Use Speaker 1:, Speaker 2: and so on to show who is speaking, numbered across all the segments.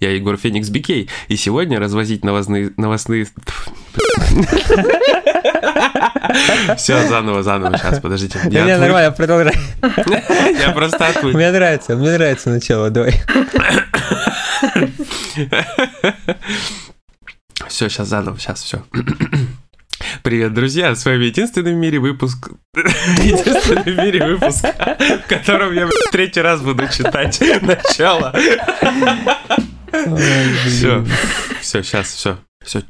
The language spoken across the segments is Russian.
Speaker 1: Я Егор Феникс Бикей, и сегодня развозить новостные... новостные... Все, заново, заново, сейчас, подождите.
Speaker 2: Я Не, нормально, продолжай.
Speaker 1: Я просто отвык.
Speaker 2: Мне нравится, мне нравится начало, давай.
Speaker 1: Все, сейчас заново, сейчас, все. Привет, друзья! С вами единственный в мире выпуск... единственный в мире выпуск, в котором я третий раз буду читать начало. Все, все, сейчас, все, все.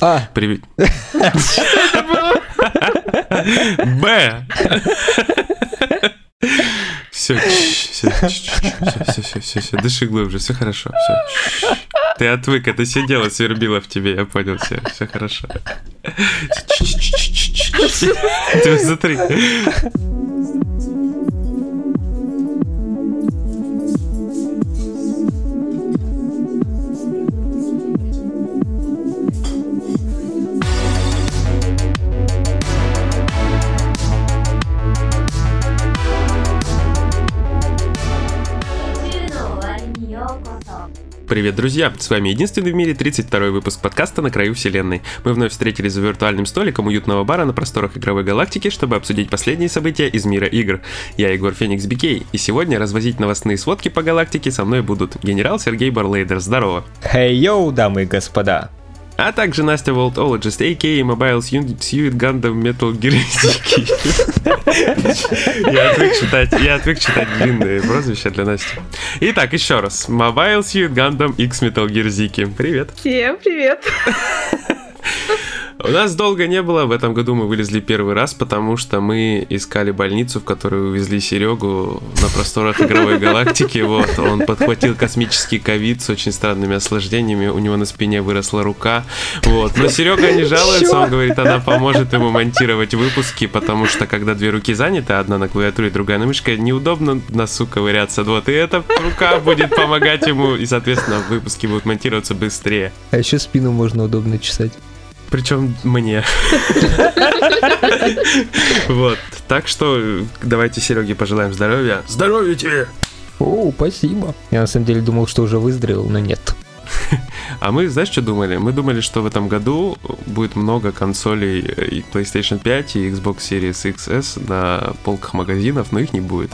Speaker 2: А.
Speaker 1: Привет. Б. Все, все, все, все, все, все, дыши глубже, все хорошо, все. Ты отвык, это сидела, свербила в тебе, я понял, все, все хорошо. Ты смотри. Привет, друзья! С вами единственный в мире 32-й выпуск подкаста «На краю вселенной». Мы вновь встретились за виртуальным столиком уютного бара на просторах игровой галактики, чтобы обсудить последние события из мира игр. Я Егор Феникс Бикей, и сегодня развозить новостные сводки по галактике со мной будут генерал Сергей Барлейдер. Здорово!
Speaker 2: Хей, hey, йоу, дамы и господа!
Speaker 1: А также Настя Voltologist, a.k.a. Mobile Suit Gundam Metal Gear Я отвык читать, я отвык читать длинные прозвища для Насти. Итак, еще раз. Mobile Suit Gundam X Metal Gear Ziki. Привет.
Speaker 3: Всем привет.
Speaker 1: У нас долго не было, в этом году мы вылезли первый раз, потому что мы искали больницу, в которую увезли Серегу на просторах игровой галактики. Вот, он подхватил космический ковид с очень странными осложнениями, у него на спине выросла рука. Вот, но Серега не жалуется, он говорит, она поможет ему монтировать выпуски, потому что когда две руки заняты, одна на клавиатуре, другая на мышке, неудобно носу ковыряться. Вот, и эта рука будет помогать ему, и, соответственно, выпуски будут монтироваться быстрее.
Speaker 2: А еще спину можно удобно чесать.
Speaker 1: Причем мне. Вот. Так что давайте Сереге пожелаем здоровья. Здоровья тебе!
Speaker 2: О, спасибо. Я на самом деле думал, что уже выздоровел, но нет.
Speaker 1: А мы, знаешь, что думали? Мы думали, что в этом году будет много консолей и PlayStation 5 и Xbox Series XS на полках магазинов, но их не будет.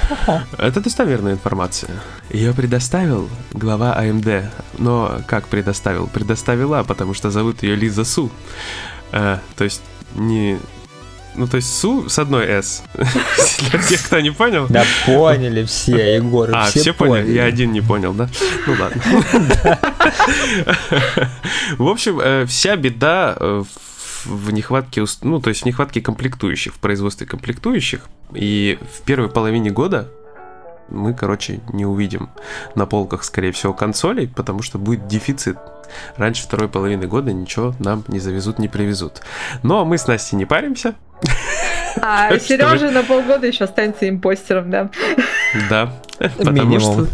Speaker 1: Это достоверная информация. Ее предоставил глава AMD. Но как предоставил? Предоставила, потому что зовут ее Лиза Су. А, то есть не ну, то есть Су с одной S. Для тех, кто не понял.
Speaker 2: Да поняли все, Егор,
Speaker 1: А, все, поняли? Я один не понял, да? Ну ладно. В общем, э, вся беда э, в нехватке, ну, то есть в нехватке комплектующих, в производстве комплектующих. И в первой половине года мы, короче, не увидим на полках, скорее всего, консолей, потому что будет дефицит. Раньше второй половины года ничего нам не завезут, не привезут. Но мы с Настей не паримся,
Speaker 3: а Сережа на полгода еще останется импостером, да?
Speaker 1: Да, потому что...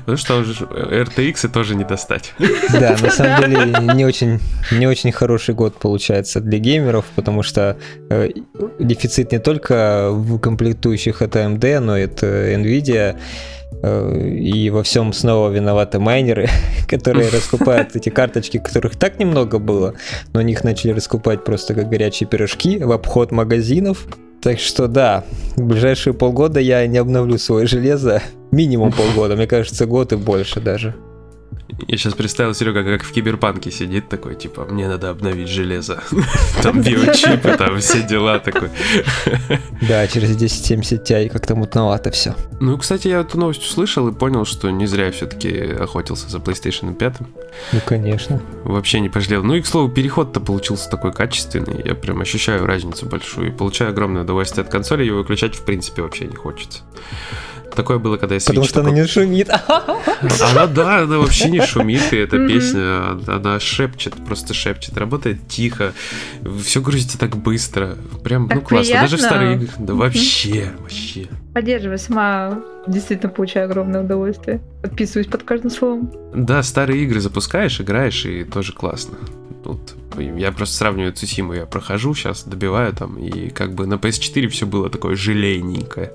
Speaker 1: Потому что уже RTX тоже не достать.
Speaker 2: Да, на самом деле не очень, не очень хороший год получается для геймеров, потому что э, дефицит не только в комплектующих от AMD, но и от Nvidia. Э, и во всем снова виноваты майнеры, которые раскупают эти карточки, которых так немного было, но них начали раскупать просто как горячие пирожки в обход магазинов. Так что да, в ближайшие полгода я не обновлю свое железо. Минимум полгода, мне кажется, год и больше даже.
Speaker 1: Я сейчас представил Серега, как в киберпанке сидит такой, типа, мне надо обновить железо. Там биочипы, там все дела такой.
Speaker 2: Да, через 1070 Ti как-то мутновато все.
Speaker 1: Ну, кстати, я эту новость услышал и понял, что не зря все-таки охотился за PlayStation 5.
Speaker 2: Ну, конечно.
Speaker 1: Вообще не пожалел. Ну и, к слову, переход-то получился такой качественный. Я прям ощущаю разницу большую и получаю огромное удовольствие от консоли. Его выключать, в принципе, вообще не хочется. Такое было, когда я Switch
Speaker 2: Потому что
Speaker 1: такой...
Speaker 2: она не шумит.
Speaker 1: Она, да, она вообще не шумит, и эта песня, она шепчет, просто шепчет, работает тихо, все грузится так быстро, прям, ну классно, даже в старые игры, да вообще, вообще.
Speaker 3: Поддерживаю, сама действительно получаю огромное удовольствие, подписываюсь под каждым словом.
Speaker 1: Да, старые игры запускаешь, играешь, и тоже классно. Вот, я просто сравниваю Цусиму, я прохожу сейчас, добиваю там, и как бы на PS4 все было такое желейненькое.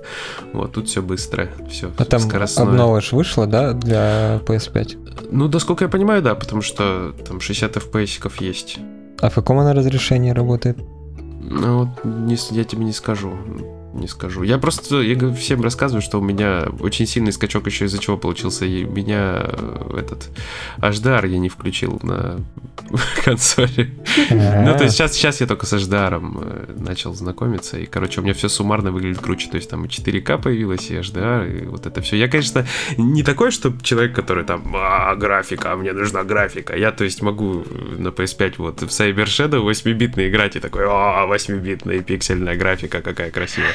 Speaker 1: Вот, тут все быстро, все
Speaker 2: А там
Speaker 1: скоростное.
Speaker 2: обнова ж вышла, да, для PS5?
Speaker 1: Ну, насколько я понимаю, да, потому что там 60 FPS есть.
Speaker 2: А в каком она разрешении работает?
Speaker 1: Ну, вот не, я тебе не скажу. Не скажу. Я просто я всем рассказываю, что у меня очень сильный скачок еще из-за чего получился. И меня э, этот HDR я не включил на консоли. Ну, то есть сейчас, сейчас я только с HDR э, начал знакомиться, и, короче, у меня все суммарно выглядит круче. То есть там и 4К появилось, и HDR, и вот это все. Я, конечно, не такой, что человек, который там, а, графика, мне нужна графика. Я, то есть, могу на PS5 вот в Cyber Shadow 8-битный играть и такой, а, 8-битная пиксельная графика, какая красивая.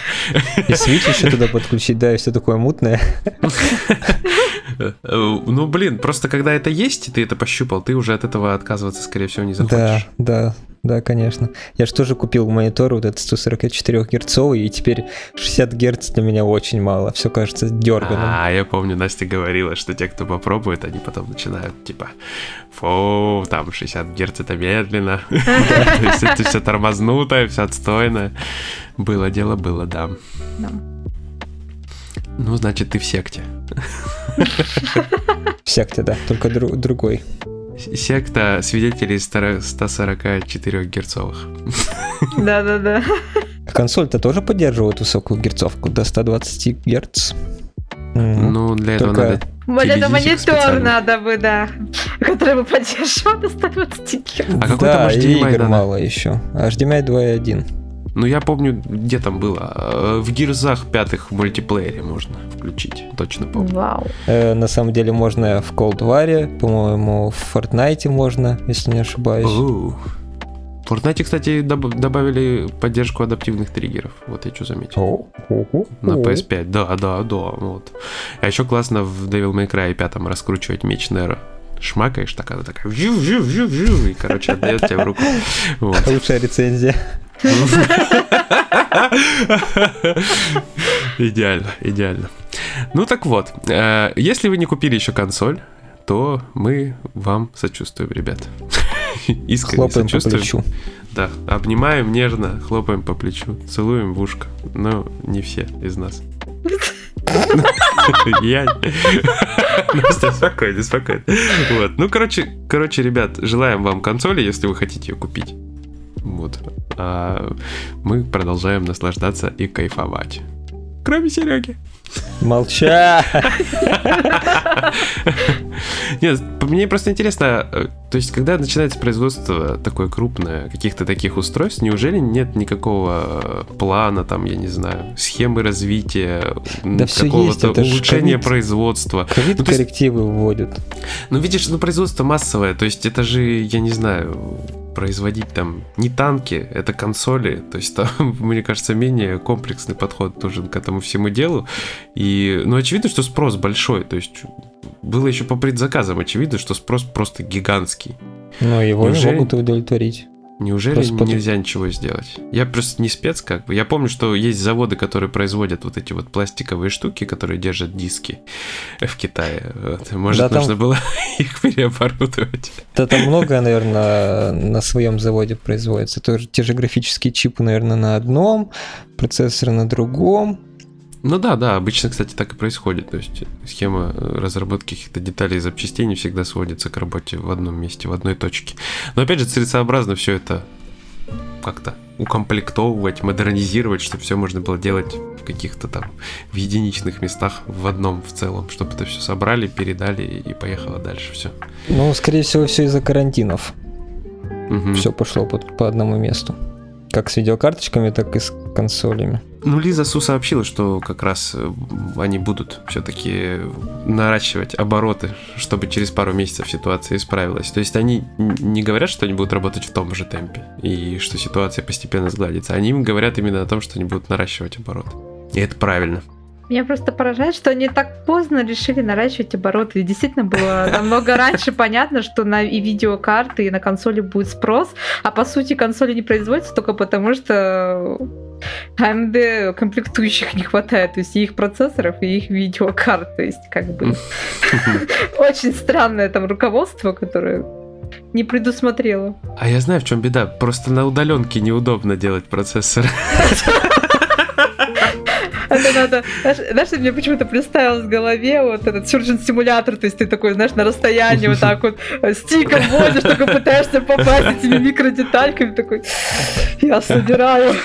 Speaker 2: И Switch еще туда подключить, да, и все такое мутное.
Speaker 1: Э, Ну, блин, просто когда это есть, и ты это пощупал, ты уже от этого отказываться, скорее всего, не
Speaker 2: Да,
Speaker 1: захочешь.
Speaker 2: да, да, конечно. Я же тоже купил монитор вот этот 144 герцовый, и теперь 60 герц для меня очень мало. Все кажется дерганым.
Speaker 1: А, я помню, Настя говорила, что те, кто попробует, они потом начинают, типа, фу, там 60 герц это медленно. То есть это все тормознутое, все отстойное. Было дело, было, да. Ну, значит, ты в секте.
Speaker 2: В секте, да, только дру- другой.
Speaker 1: Секта свидетелей 144 герцовых.
Speaker 3: Да-да-да.
Speaker 2: Консоль-то тоже поддерживает высокую герцовку до 120 герц.
Speaker 1: Ну, для этого
Speaker 2: Только-
Speaker 1: надо...
Speaker 3: Вот это монитор
Speaker 1: специальный.
Speaker 3: надо бы, да. Который бы поддерживал до 120 герц.
Speaker 1: А какой
Speaker 2: да,
Speaker 1: там
Speaker 2: и
Speaker 1: HDMI
Speaker 2: игр
Speaker 1: надо?
Speaker 2: мало еще. HDMI 2.1.
Speaker 1: Ну, я помню, где там было. Э, В гирзах пятых в мультиплеере можно включить. Точно помню.
Speaker 3: Вау.
Speaker 2: Э, на самом деле можно в Cold War, по-моему, в Fortnite можно, если не ошибаюсь.
Speaker 1: Оу. В Fortnite, кстати, доб- добавили поддержку адаптивных триггеров. Вот я что заметил. На
Speaker 2: о.
Speaker 1: PS5, да, да, да, вот. А еще классно в Devil May Cry 5 раскручивать меч Неро. Шмакаешь, такая, такая, вжу, вжу, вжу, вжу, и, короче, отдает тебе в руку. Вот.
Speaker 2: Лучшая рецензия.
Speaker 1: Идеально, идеально. Ну так вот, э, если вы не купили еще консоль, то мы вам сочувствуем, ребят. Искренне
Speaker 2: Хлопаем по
Speaker 1: сочувствуем.
Speaker 2: плечу.
Speaker 1: Да, обнимаем нежно, хлопаем по плечу, целуем в ушко. Но не все из нас. Я... Настя, спокойно, спокойно. Вот. Ну, короче, короче, ребят, желаем вам консоли, если вы хотите ее купить. Вот. А мы продолжаем наслаждаться и кайфовать. Кроме Сереги.
Speaker 2: Молча!
Speaker 1: Нет, мне просто интересно, э, то есть, когда начинается производство такое крупное, каких-то таких устройств, неужели нет никакого э, плана, там, я не знаю, схемы развития,
Speaker 2: Да
Speaker 1: какого-то улучшения
Speaker 2: ковид.
Speaker 1: производства?
Speaker 2: Ковид
Speaker 1: Ну, то есть-
Speaker 2: коррективы вводят.
Speaker 1: Ну, видишь, ну, производство массовое, то есть, это же, я не знаю, производить там не танки, это консоли, то есть, там, мне кажется, менее комплексный подход нужен к этому всему делу, и, ну, очевидно, что спрос большой, то есть, было еще по предзаказам очевидно, что спрос просто гигантский.
Speaker 2: Но его не
Speaker 1: Неужели?
Speaker 2: могут удовлетворить.
Speaker 1: Неужели
Speaker 2: Просто
Speaker 1: нельзя ничего сделать? Я просто не спец, как бы. Я помню, что есть заводы, которые производят вот эти вот пластиковые штуки, которые держат диски в Китае. Вот. Может,
Speaker 2: Да, там-
Speaker 1: нужно было их переоборудовать.
Speaker 2: Да там многое, наверное, на своем заводе производится. Тоже те же графические чипы, наверное, на одном, процессор на другом.
Speaker 1: Ну да, да, обычно, кстати, так и происходит. То есть схема э, разработки каких-то деталей и запчастей не всегда сводится к работе в одном месте, в одной точке. Но опять же, целесообразно все это как-то укомплектовывать, модернизировать, чтобы все можно было делать в каких-то там в единичных местах, в одном в целом, чтобы это все собрали, передали и поехало дальше все.
Speaker 2: Ну, скорее всего, все из-за карантинов. Все пошло под- по одному месту. Как с видеокарточками, так и с консолями.
Speaker 1: Ну, Лиза Су сообщила, что как раз э, они будут все-таки наращивать обороты, чтобы через пару месяцев ситуация исправилась. То есть они не говорят, что они будут работать в том же темпе и что ситуация постепенно сгладится. Они им говорят именно о том, что они будут наращивать обороты. И это правильно.
Speaker 3: Меня просто поражает, что они так поздно решили наращивать обороты. И действительно было намного раньше понятно, что на и видеокарты, и на консоли будет спрос, а по сути консоли не производятся только потому, что AMD комплектующих не хватает, то есть и их процессоров, и их видеокарт. То есть как бы очень странное там руководство, которое не предусмотрела.
Speaker 1: А я знаю, в чем беда. Просто на удаленке неудобно делать процессор.
Speaker 3: Это надо... Знаешь, мне почему-то представилось в голове вот этот Surgeon симулятор, то есть ты такой, знаешь, на расстоянии вот так вот э, стиком водишь, только пытаешься попасть этими микродетальками, такой, я собираю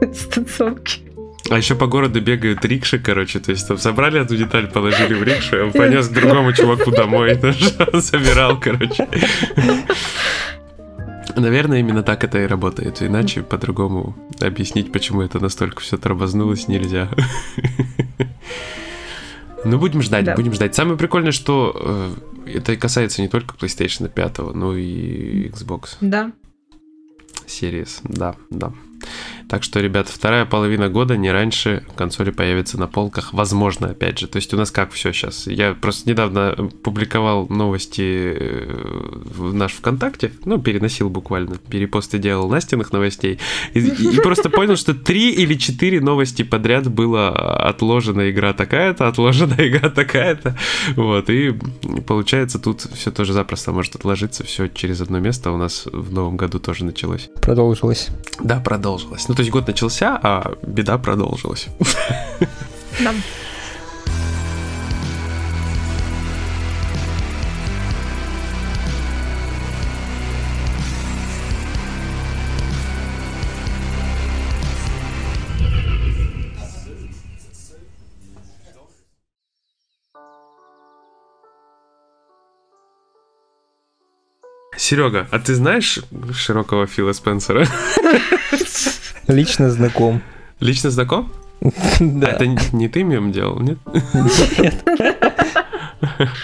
Speaker 3: дистанционки.
Speaker 1: А еще по городу бегают рикши, короче, то есть там собрали эту деталь, положили в рикшу, он понес к другому чуваку домой, он собирал, короче. Наверное, именно так это и работает. Иначе по-другому объяснить, почему это настолько все тормознулось, нельзя. Ну, будем ждать, да. будем ждать. Самое прикольное, что э, это касается не только PlayStation 5, но и Xbox.
Speaker 3: Да.
Speaker 1: Series, да, да. Так что, ребят, вторая половина года, не раньше, консоли появятся на полках. Возможно, опять же. То есть у нас как все сейчас? Я просто недавно публиковал новости э, в наш ВКонтакте, ну, переносил буквально, перепосты делал Настиных новостей, и, и просто понял, что три или четыре новости подряд было отложена игра такая-то, отложена игра такая-то. Вот, и получается, тут все тоже запросто может отложиться, все через одно место у нас в новом году тоже началось.
Speaker 2: Продолжилось.
Speaker 1: Да, продолжилось. Ну, то есть год начался, а беда продолжилась. Да. Серега, а ты знаешь широкого Фила Спенсера?
Speaker 2: Лично знаком.
Speaker 1: Лично знаком?
Speaker 2: Да.
Speaker 1: Это не ты мем делал, нет? Нет.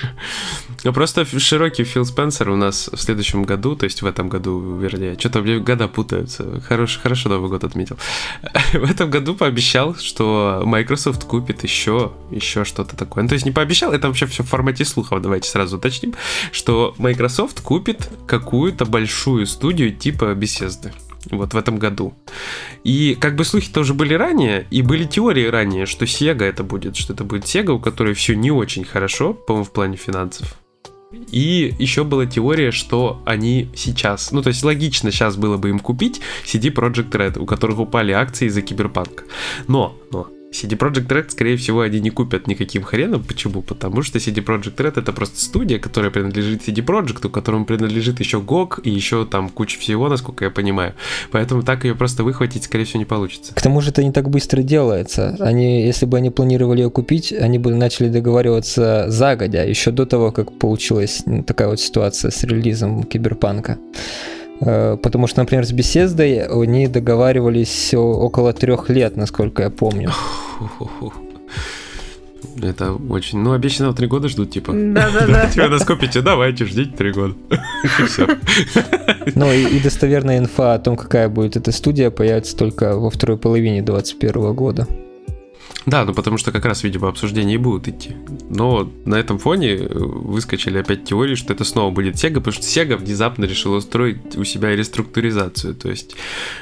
Speaker 1: Ну, просто широкий Фил Спенсер у нас в следующем году, то есть в этом году, вернее, что-то мне года путаются. Хорош, хорошо Новый год отметил. В этом году пообещал, что Microsoft купит еще, еще что-то такое. Ну, то есть не пообещал, это вообще все в формате слухов, давайте сразу уточним, что Microsoft купит какую-то большую студию типа Bethesda вот в этом году. И как бы слухи тоже были ранее, и были теории ранее, что Sega это будет, что это будет Sega, у которой все не очень хорошо, по-моему, в плане финансов. И еще была теория, что они сейчас, ну то есть логично сейчас было бы им купить CD Projekt Red, у которых упали акции из-за киберпанка. Но, но, CD Projekt Red, скорее всего, они не купят никаким хреном. Почему? Потому что CD Projekt Red это просто студия, которая принадлежит CD Projekt, которому принадлежит еще GOG и еще там куча всего, насколько я понимаю. Поэтому так ее просто выхватить, скорее всего, не получится.
Speaker 2: К тому же это не так быстро делается. Они, если бы они планировали ее купить, они бы начали договариваться загодя, еще до того, как получилась такая вот ситуация с релизом Киберпанка. Э, потому что, например, с беседой они договаривались около трех лет, насколько я помню.
Speaker 1: Это очень... Ну, обещанного три года ждут, типа.
Speaker 3: Да-да-да.
Speaker 1: Тебя наскопите, давайте, ждите три года.
Speaker 2: Ну, и, и достоверная инфа о том, какая будет эта студия, появится только во второй половине 2021 года.
Speaker 1: Да, ну потому что как раз, видимо, обсуждения и будут идти. Но на этом фоне э, выскочили опять теории, что это снова будет Sega, потому что Sega внезапно решила устроить у себя реструктуризацию. То есть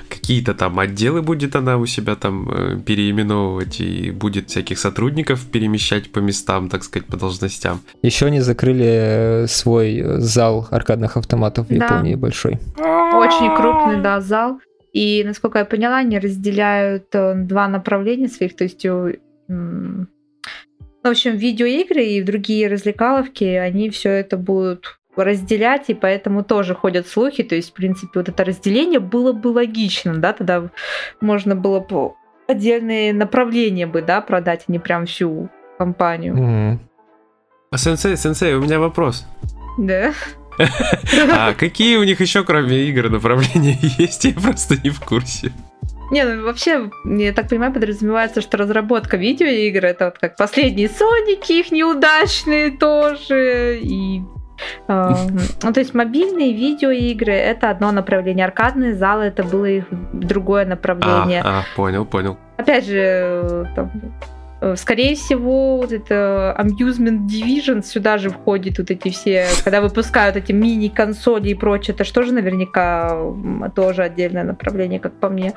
Speaker 1: какие-то там отделы будет она у себя там э, переименовывать и будет всяких сотрудников перемещать по местам, так сказать, по должностям.
Speaker 2: Еще они закрыли э, свой зал аркадных автоматов в Японии да. большой.
Speaker 3: Очень крупный, да, зал. И, насколько я поняла, они разделяют э, два направления своих, то есть ну, в общем, видеоигры и другие развлекаловки, они все это будут разделять, и поэтому тоже ходят слухи. То есть, в принципе, вот это разделение было бы логично, да, тогда можно было бы отдельные направления бы, да, продать, а не прям всю компанию.
Speaker 2: Mm-hmm.
Speaker 1: А сенсей, сенсей, у меня вопрос.
Speaker 3: Да.
Speaker 1: А какие у них еще, кроме игр, направления есть? Я просто не в курсе.
Speaker 3: Не, ну вообще, я так понимаю, подразумевается, что разработка видеоигр это вот как последние Соники, их неудачные тоже, и Uh, ну, то есть мобильные видеоигры это одно направление, аркадные залы это было их другое направление.
Speaker 1: А, а понял, понял.
Speaker 3: Опять же, там, скорее всего, вот это Amusement Division сюда же входит вот эти все, когда выпускают эти мини-консоли и прочее, это что же наверняка тоже отдельное направление, как по мне.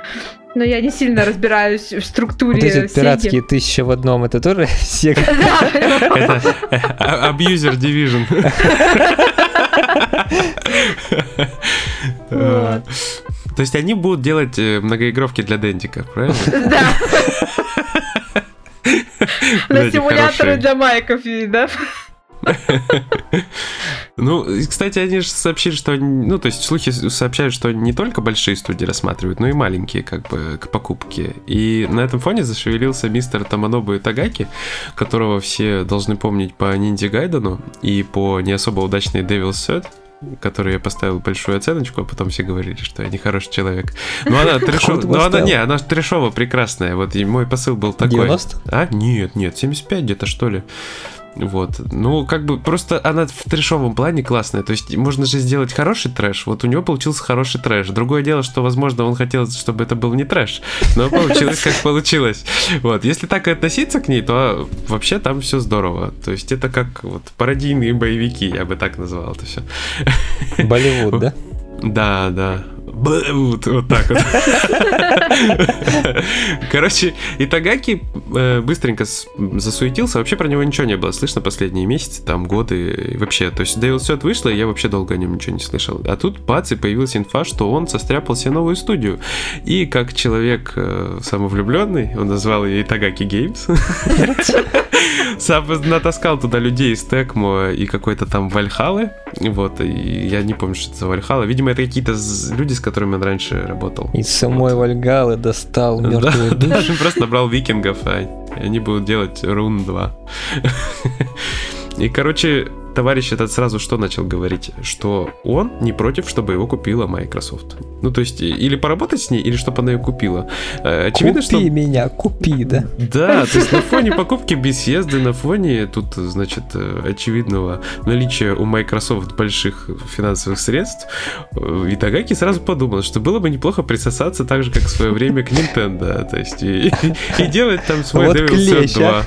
Speaker 3: Но я не сильно разбираюсь в структуре
Speaker 2: Вот эти пиратские тысячи в одном, это тоже Sega?
Speaker 1: Это э, Abuser Division. Э, то есть они будут делать многоигровки для Дендика, правильно?
Speaker 3: Да. На симуляторы для майков, да?
Speaker 1: Ну, кстати, они же сообщили, что... Ну, то есть слухи сообщают, что не только большие студии рассматривают, но и маленькие, как бы, к покупке. И на этом фоне зашевелился мистер Таманобу Тагаки, которого все должны помнить по Ниндзя Гайдену и по не особо удачной Devil's Third которой я поставил большую оценочку, а потом все говорили, что я не хороший человек. Но она трешовая, но она, не, она трешово прекрасная. Вот мой посыл был такой.
Speaker 2: 90?
Speaker 1: А? Нет, нет, 75 где-то, что ли. Вот. Ну, как бы просто она в трэшовом плане классная. То есть можно же сделать хороший трэш. Вот у него получился хороший трэш. Другое дело, что, возможно, он хотел, чтобы это был не трэш. Но получилось, как получилось. Вот. Если так и относиться к ней, то вообще там все здорово. То есть это как вот пародийные боевики, я бы так назвал это все.
Speaker 2: Болливуд, да?
Speaker 1: Да, да. Вот, вот так вот. Короче, Итагаки э, быстренько засуетился. Вообще про него ничего не было слышно последние месяцы, там, годы. Вообще, то есть Devil Set вышло, и я вообще долго о нем ничего не слышал. А тут, бац, и появилась инфа, что он состряпал себе новую студию. И как человек э, самовлюбленный, он назвал ее Итагаки Games. Сам натаскал туда людей из Текмо и какой-то там Вальхалы. Вот, и я не помню, что это за Вальхала. Видимо, это какие-то люди, с которыми он раньше работал.
Speaker 2: Из самой вот. Вальгалы достал мертвые да, души.
Speaker 1: Просто набрал викингов, а они будут делать Рун 2. И, короче, товарищ этот сразу что начал говорить? Что он не против, чтобы его купила Microsoft. Ну, то есть, или поработать с ней, или чтобы она ее купила.
Speaker 2: Э, очевидно, купи что... меня, купи, да?
Speaker 1: Да, то есть на фоне покупки беседы, на фоне тут, значит, э, очевидного наличия у Microsoft больших финансовых средств, э, Итагаки сразу подумал, что было бы неплохо присосаться так же, как в свое время к Nintendo, то есть, и, и делать там свой вот Devil's 2. А.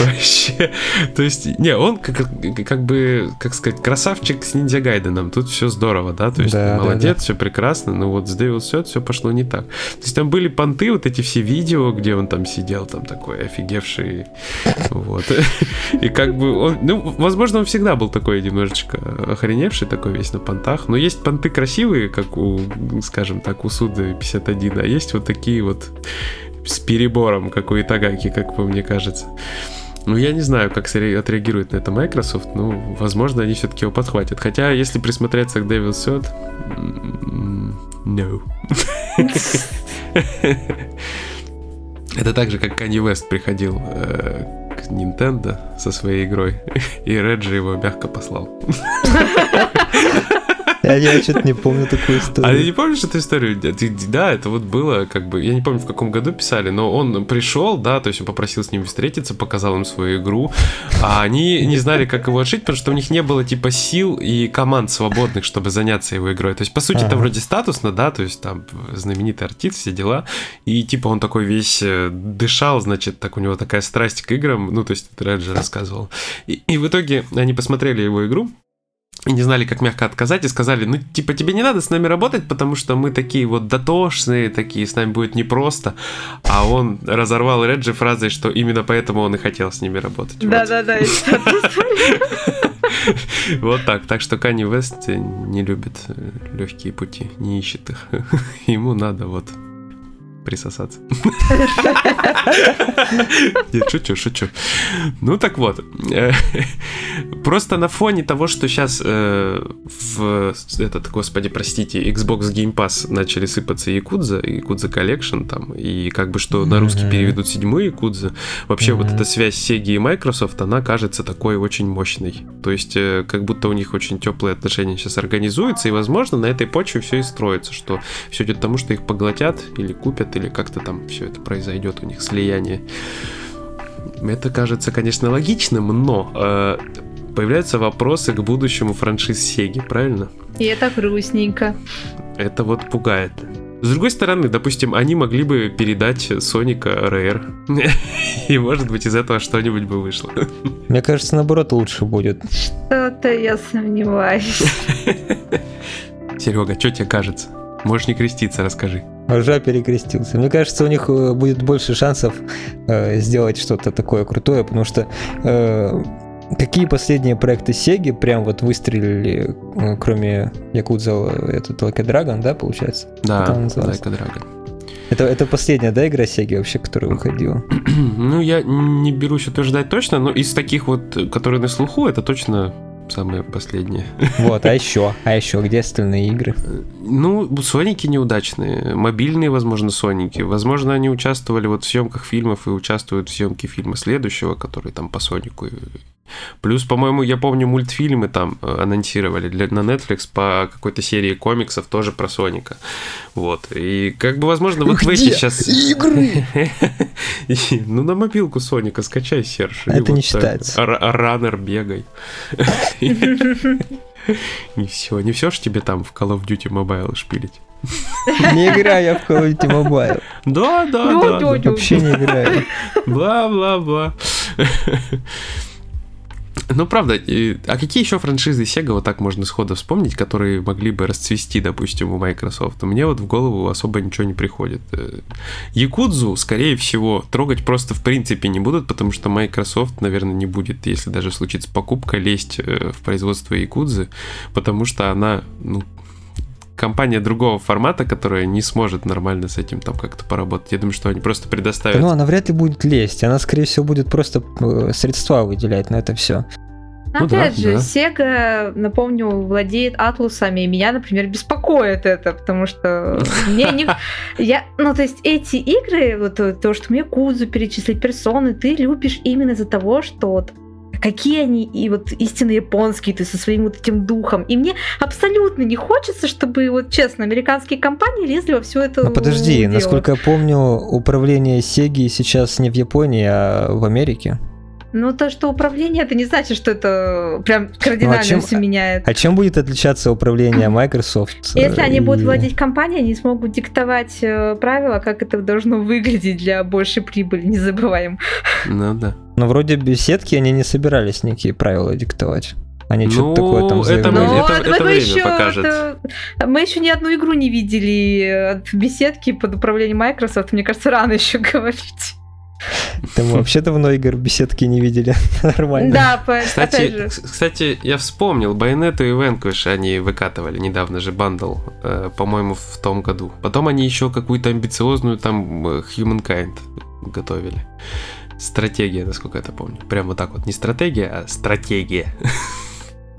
Speaker 1: Вообще, то есть, не, он как, как бы как сказать, красавчик с Ниндзя Гайденом. Тут все здорово, да, то есть да, молодец, да, да. все прекрасно, но вот с Devil Set все пошло не так. То есть там были понты, вот эти все видео, где он там сидел, там такой офигевший, вот. И как бы он, ну, возможно, он всегда был такой немножечко охреневший, такой весь на понтах, но есть понты красивые, как у, скажем так, у Суды 51, а есть вот такие вот с перебором, как у Итагаки, как по мне кажется. Ну, я не знаю, как отреагирует на это Microsoft. Ну, возможно, они все-таки его подхватят. Хотя, если присмотреться к Devil's Third... No. Это так же, как Kanye West приходил э, к Nintendo со своей игрой, и Реджи его мягко послал.
Speaker 2: Я, я что-то не помню такую историю.
Speaker 1: А ты не помнишь эту историю? Да, это вот было, как бы, я не помню, в каком году писали, но он пришел, да, то есть он попросил с ним встретиться, показал им свою игру, а они не знали, как его отшить, потому что у них не было, типа, сил и команд свободных, чтобы заняться его игрой. То есть, по сути, это вроде статусно, да, то есть там знаменитый артист, все дела, и, типа, он такой весь э, дышал, значит, так у него такая страсть к играм, ну, то есть, Реджи рассказывал. И, и в итоге они посмотрели его игру, и не знали, как мягко отказать, и сказали, ну, типа, тебе не надо с нами работать, потому что мы такие вот дотошные, такие, с нами будет непросто. А он разорвал Реджи фразой, что именно поэтому он и хотел с ними работать.
Speaker 3: Да-да-да,
Speaker 1: Вот так. Так что Канни Вест не любит легкие пути, не ищет их. Ему надо вот присосаться. Нет, шучу, шучу. Ну так вот, просто на фоне того, что сейчас э, в этот, господи, простите, Xbox Game Pass начали сыпаться Якудза, Якудза Collection там, и как бы что на русский переведут седьмую Якудза, вообще вот эта связь Sega и Microsoft, она кажется такой очень мощной. То есть э, как будто у них очень теплые отношения сейчас организуются, и возможно на этой почве все и строится, что все идет к тому, что их поглотят или купят, или как-то там все это произойдет у них слияние. Это кажется, конечно, логичным, но э, появляются вопросы к будущему франшиз Сеги, правильно?
Speaker 3: И это грустненько.
Speaker 1: Это вот пугает. С другой стороны, допустим, они могли бы передать Соника Rare. И может быть из этого что-нибудь бы вышло.
Speaker 2: Мне кажется, наоборот лучше будет.
Speaker 3: Что-то я сомневаюсь.
Speaker 1: Серега, что тебе кажется? Можешь не креститься, расскажи.
Speaker 2: Уже перекрестился. Мне кажется, у них э, будет больше шансов э, сделать что-то такое крутое, потому что э, какие последние проекты Сеги прям вот выстрелили, э, кроме Якудза, э, этот Like Dragon, да, получается?
Speaker 1: Да? Like Dragon.
Speaker 2: Это, это последняя, да, игра Сеги вообще, которая выходила?
Speaker 1: Ну, я не берусь утверждать точно, но из таких вот, которые на слуху, это точно самые последние.
Speaker 2: Вот, а еще, а еще, где остальные игры?
Speaker 1: Ну, Соники неудачные, мобильные, возможно, Соники. Возможно, они участвовали вот в съемках фильмов и участвуют в съемке фильма следующего, который там по Сонику. Плюс, по-моему, я помню, мультфильмы там э, анонсировали для, на Netflix по какой-то серии комиксов тоже про Соника. Вот. И как бы, возможно, вот в эти
Speaker 2: Где
Speaker 1: сейчас...
Speaker 2: игры?
Speaker 1: Ну, на мобилку Соника скачай, Серж.
Speaker 2: Это не считается.
Speaker 1: Раннер бегай. Не все, не все ж тебе там в Call of Duty Mobile шпилить.
Speaker 2: Не играю я в Call of Duty Mobile.
Speaker 1: Да, да,
Speaker 3: Ну,
Speaker 1: да,
Speaker 2: Вообще не играю.
Speaker 1: Бла-бла-бла. Ну, правда, а какие еще франшизы Sega вот так можно сходу вспомнить, которые могли бы расцвести, допустим, у Microsoft? Мне вот в голову особо ничего не приходит. Э, Якудзу, скорее всего, трогать просто в принципе не будут, потому что Microsoft, наверное, не будет, если даже случится покупка, лезть э, в производство Якудзы, потому что она, ну, компания другого формата, которая не сможет нормально с этим там как-то поработать. Я думаю, что они просто предоставят
Speaker 2: Ну, она вряд ли будет лезть. Она, скорее всего, будет просто э, средства выделять на это все.
Speaker 1: Ну да,
Speaker 3: Опять же,
Speaker 1: да.
Speaker 3: Sega, напомню, владеет атлусами, и меня, например, беспокоит это, потому что мне не... Я, ну, то есть эти игры, вот то, что мне Кузу перечислить, персоны, ты любишь именно из-за того, что вот какие они и вот истинно японские, ты со своим вот этим духом. И мне абсолютно не хочется, чтобы, вот честно, американские компании лезли во все это
Speaker 2: Ну, подожди,
Speaker 3: дело.
Speaker 2: насколько я помню, управление Сеги сейчас не в Японии, а в Америке.
Speaker 3: Ну, то, что управление, это не значит, что это прям кардинально
Speaker 2: чем-
Speaker 3: все меняет.
Speaker 2: А чем будет отличаться управление Microsoft? э,
Speaker 3: Если они будут
Speaker 2: и-
Speaker 3: владеть компанией, они смогут диктовать э, правила, как это должно выглядеть для большей прибыли, не забываем.
Speaker 1: Ну да.
Speaker 2: Но вроде беседки они не собирались никакие правила диктовать. Они
Speaker 1: Ну,
Speaker 2: что-то такое там
Speaker 1: это
Speaker 2: заявляли.
Speaker 1: мы-
Speaker 3: Но
Speaker 1: это-
Speaker 3: мы-
Speaker 1: это
Speaker 3: мы
Speaker 1: время
Speaker 3: еще-
Speaker 1: покажет.
Speaker 3: это- мы еще ни одну игру не видели от беседки под управлением Microsoft. Мне кажется, рано еще говорить.
Speaker 2: Да мы вообще давно игр беседки не видели. Нормально.
Speaker 3: Да, по- опять
Speaker 1: Кстати,
Speaker 3: же.
Speaker 1: кстати, я вспомнил, Байонету и Vanquish они выкатывали недавно же бандл, э, по-моему, в том году. Потом они еще какую-то амбициозную там э, Humankind готовили. Стратегия, насколько я это помню. Прям вот так вот. Не стратегия, а стратегия.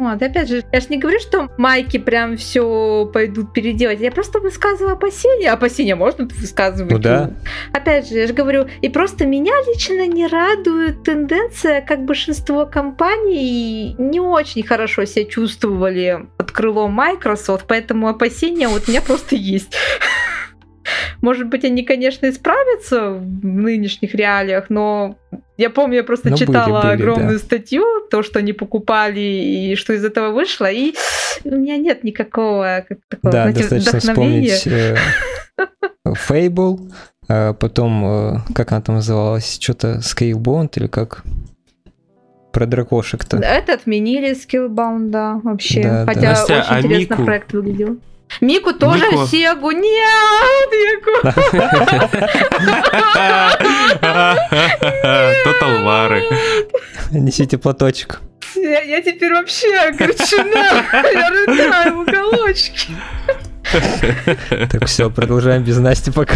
Speaker 3: Вот, опять же, я же не говорю, что майки прям все пойдут переделать. Я просто высказываю опасения. Опасения можно высказывать.
Speaker 2: Ну да.
Speaker 3: Опять же, я же говорю, и просто меня лично не радует тенденция, как большинство компаний не очень хорошо себя чувствовали под крылом Microsoft, поэтому опасения вот у меня просто есть. Может быть, они, конечно, исправятся в нынешних реалиях, но я помню, я просто
Speaker 2: были,
Speaker 3: читала
Speaker 2: были,
Speaker 3: огромную
Speaker 2: да.
Speaker 3: статью, то, что они покупали и что из этого вышло, и у меня нет никакого как такого,
Speaker 2: Да,
Speaker 3: знаете,
Speaker 2: достаточно
Speaker 3: вдохновения.
Speaker 2: вспомнить э, Fable, э, потом, э, как она там называлась, что-то Scalebound или как? Про дракошек-то.
Speaker 3: Это отменили Skillbound, да, вообще.
Speaker 2: Да, да.
Speaker 3: Хотя
Speaker 1: Настя,
Speaker 3: очень
Speaker 1: а
Speaker 3: интересно
Speaker 1: Мику?
Speaker 3: проект выглядел. Мику тоже
Speaker 1: Мику?
Speaker 3: Сегу. Нет, Мику.
Speaker 1: Total War.
Speaker 2: Несите платочек.
Speaker 3: Я, я теперь вообще огорчена. Я рыдаю в уголочке.
Speaker 2: Так, все, продолжаем без Насти пока.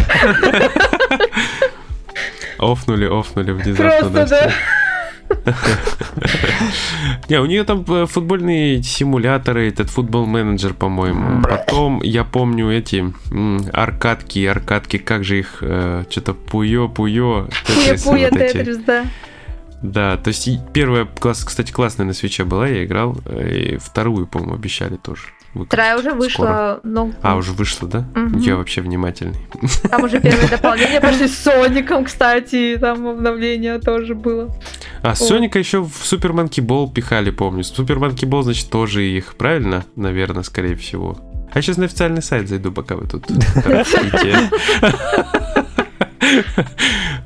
Speaker 1: Офнули, офнули внезапно.
Speaker 3: Просто,
Speaker 1: Настя.
Speaker 3: да.
Speaker 1: Не, у нее там э, футбольные симуляторы, этот футбол менеджер, по-моему. Потом, я помню эти аркадки, аркадки, как же их, что-то пуё, пуё.
Speaker 3: Пуя-пуя. Тетрис, да.
Speaker 1: Да, то есть первая, класс, кстати, классная на свече была, я играл. э, И вторую, по-моему, обещали тоже. Выкатить
Speaker 3: Вторая уже
Speaker 1: скоро.
Speaker 3: вышла, но
Speaker 1: А, уже вышла, да?
Speaker 3: Мгм.
Speaker 1: Я вообще внимательный.
Speaker 3: там уже первое дополнение пошли с Соником, кстати, там обновление тоже было.
Speaker 1: А, Соника еще в Супер Манки Бол пихали, помню. Супер Манки Бол, значит, тоже их, правильно? Наверное, скорее всего. А сейчас на официальный сайт зайду, пока вы тут.